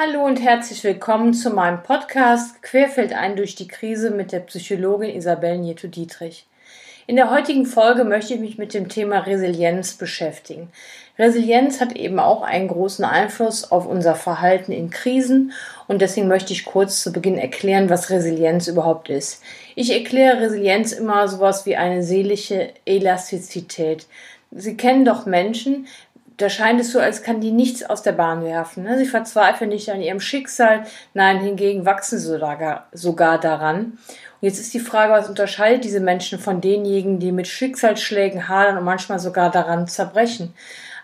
Hallo und herzlich willkommen zu meinem Podcast Querfeldein durch die Krise mit der Psychologin Isabel Nieto-Dietrich. In der heutigen Folge möchte ich mich mit dem Thema Resilienz beschäftigen. Resilienz hat eben auch einen großen Einfluss auf unser Verhalten in Krisen und deswegen möchte ich kurz zu Beginn erklären, was Resilienz überhaupt ist. Ich erkläre Resilienz immer sowas wie eine seelische Elastizität. Sie kennen doch Menschen, da scheint es so, als kann die nichts aus der Bahn werfen. Ne? Sie verzweifeln nicht an ihrem Schicksal, nein, hingegen wachsen sie sogar, sogar daran. Und jetzt ist die Frage, was unterscheidet diese Menschen von denjenigen, die mit Schicksalsschlägen hadern und manchmal sogar daran zerbrechen?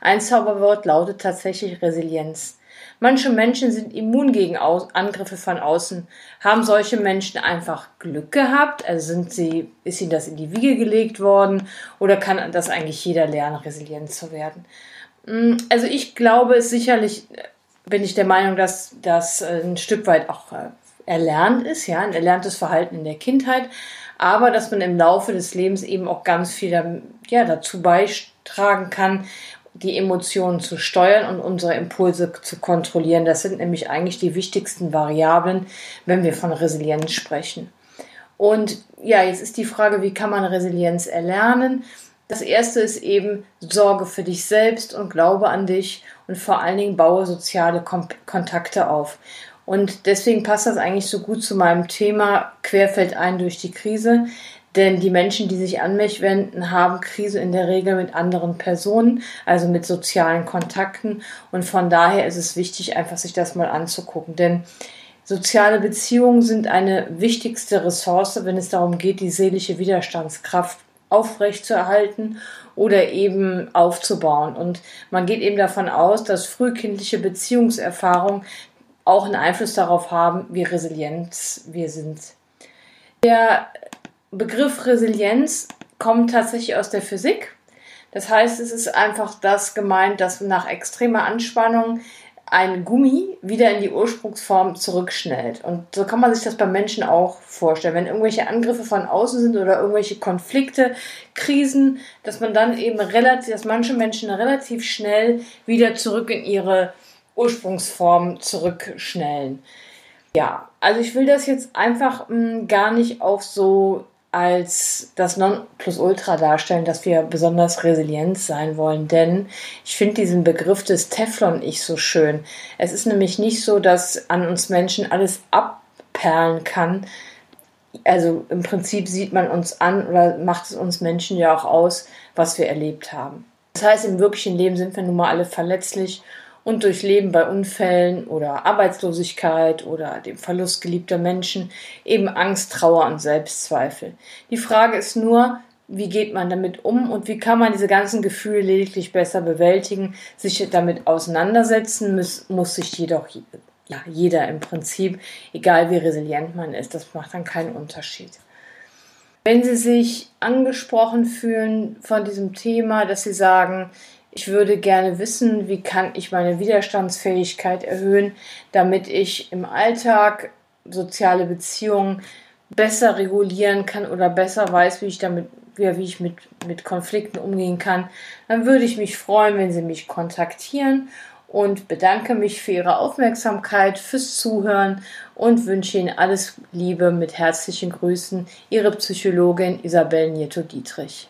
Ein Zauberwort lautet tatsächlich Resilienz. Manche Menschen sind immun gegen Angriffe von außen. Haben solche Menschen einfach Glück gehabt? Also sind sie, ist ihnen das in die Wiege gelegt worden? Oder kann das eigentlich jeder lernen, resilient zu werden? Mm, also ich glaube es sicherlich, bin ich der Meinung, dass das äh, ein Stück weit auch äh, erlernt ist, ja, ein erlerntes Verhalten in der Kindheit, aber dass man im Laufe des Lebens eben auch ganz viel ja, dazu beitragen kann, die Emotionen zu steuern und unsere Impulse zu kontrollieren. Das sind nämlich eigentlich die wichtigsten Variablen, wenn wir von Resilienz sprechen. Und ja, jetzt ist die Frage, wie kann man Resilienz erlernen? Das erste ist eben Sorge für dich selbst und glaube an dich und vor allen Dingen baue soziale Kom Kontakte auf. Und deswegen passt das eigentlich so gut zu meinem Thema querfeld ein durch die Krise. Denn die Menschen, die sich an mich wenden, haben Krise in der Regel mit anderen Personen, also mit sozialen Kontakten. Und von daher ist es wichtig, einfach sich das mal anzugucken. Denn soziale Beziehungen sind eine wichtigste Ressource, wenn es darum geht, die seelische Widerstandskraft aufrechtzuerhalten oder eben aufzubauen. Und man geht eben davon aus, dass frühkindliche Beziehungserfahrungen auch einen Einfluss darauf haben, wie resilient wir sind. Der Begriff Resilienz kommt tatsächlich aus der Physik. Das heißt, es ist einfach das gemeint, dass nach extremer Anspannung ein Gummi wieder in die Ursprungsform zurückschnellt. Und so kann man sich das beim Menschen auch vorstellen. Wenn irgendwelche Angriffe von außen sind oder irgendwelche Konflikte, Krisen, dass man dann eben relativ, dass manche Menschen relativ schnell wieder zurück in ihre Ursprungsform zurückschnellen. Ja, also ich will das jetzt einfach mh, hm, gar nicht auf so als das Nonplusultra darstellen, dass wir besonders resilient sein wollen. Denn ich finde diesen Begriff des Teflon-Ich so schön. Es ist nämlich nicht so, dass an uns Menschen alles abperlen kann. Also im Prinzip sieht man uns an oder macht es uns Menschen ja auch aus, was wir erlebt haben. Das heißt, im wirklichen Leben sind wir nun mal alle verletzlich und durch Leben bei Unfällen oder Arbeitslosigkeit oder dem Verlust geliebter Menschen eben Angst, Trauer und Selbstzweifel. Die Frage ist nur, wie geht man damit um und wie kann man diese ganzen Gefühle lediglich besser bewältigen, sich damit auseinandersetzen, muss, muss sich jedoch ja, jeder im Prinzip, egal wie resilient man ist, das macht dann keinen Unterschied. Wenn Sie sich angesprochen fühlen von diesem Thema, dass Sie sagen, ich würde gerne wissen, wie kann ich meine Widerstandsfähigkeit erhöhen, damit ich im Alltag soziale Beziehungen besser regulieren kann oder besser weiß, wie ich damit, wie, wie ich mit, mit Konflikten umgehen kann, dann würde ich mich freuen, wenn Sie mich kontaktieren und bedanke mich für Ihre Aufmerksamkeit, fürs Zuhören und wünsche Ihnen alles Liebe mit herzlichen Grüßen. Ihre Psychologin Isabel Nieto-Dietrich.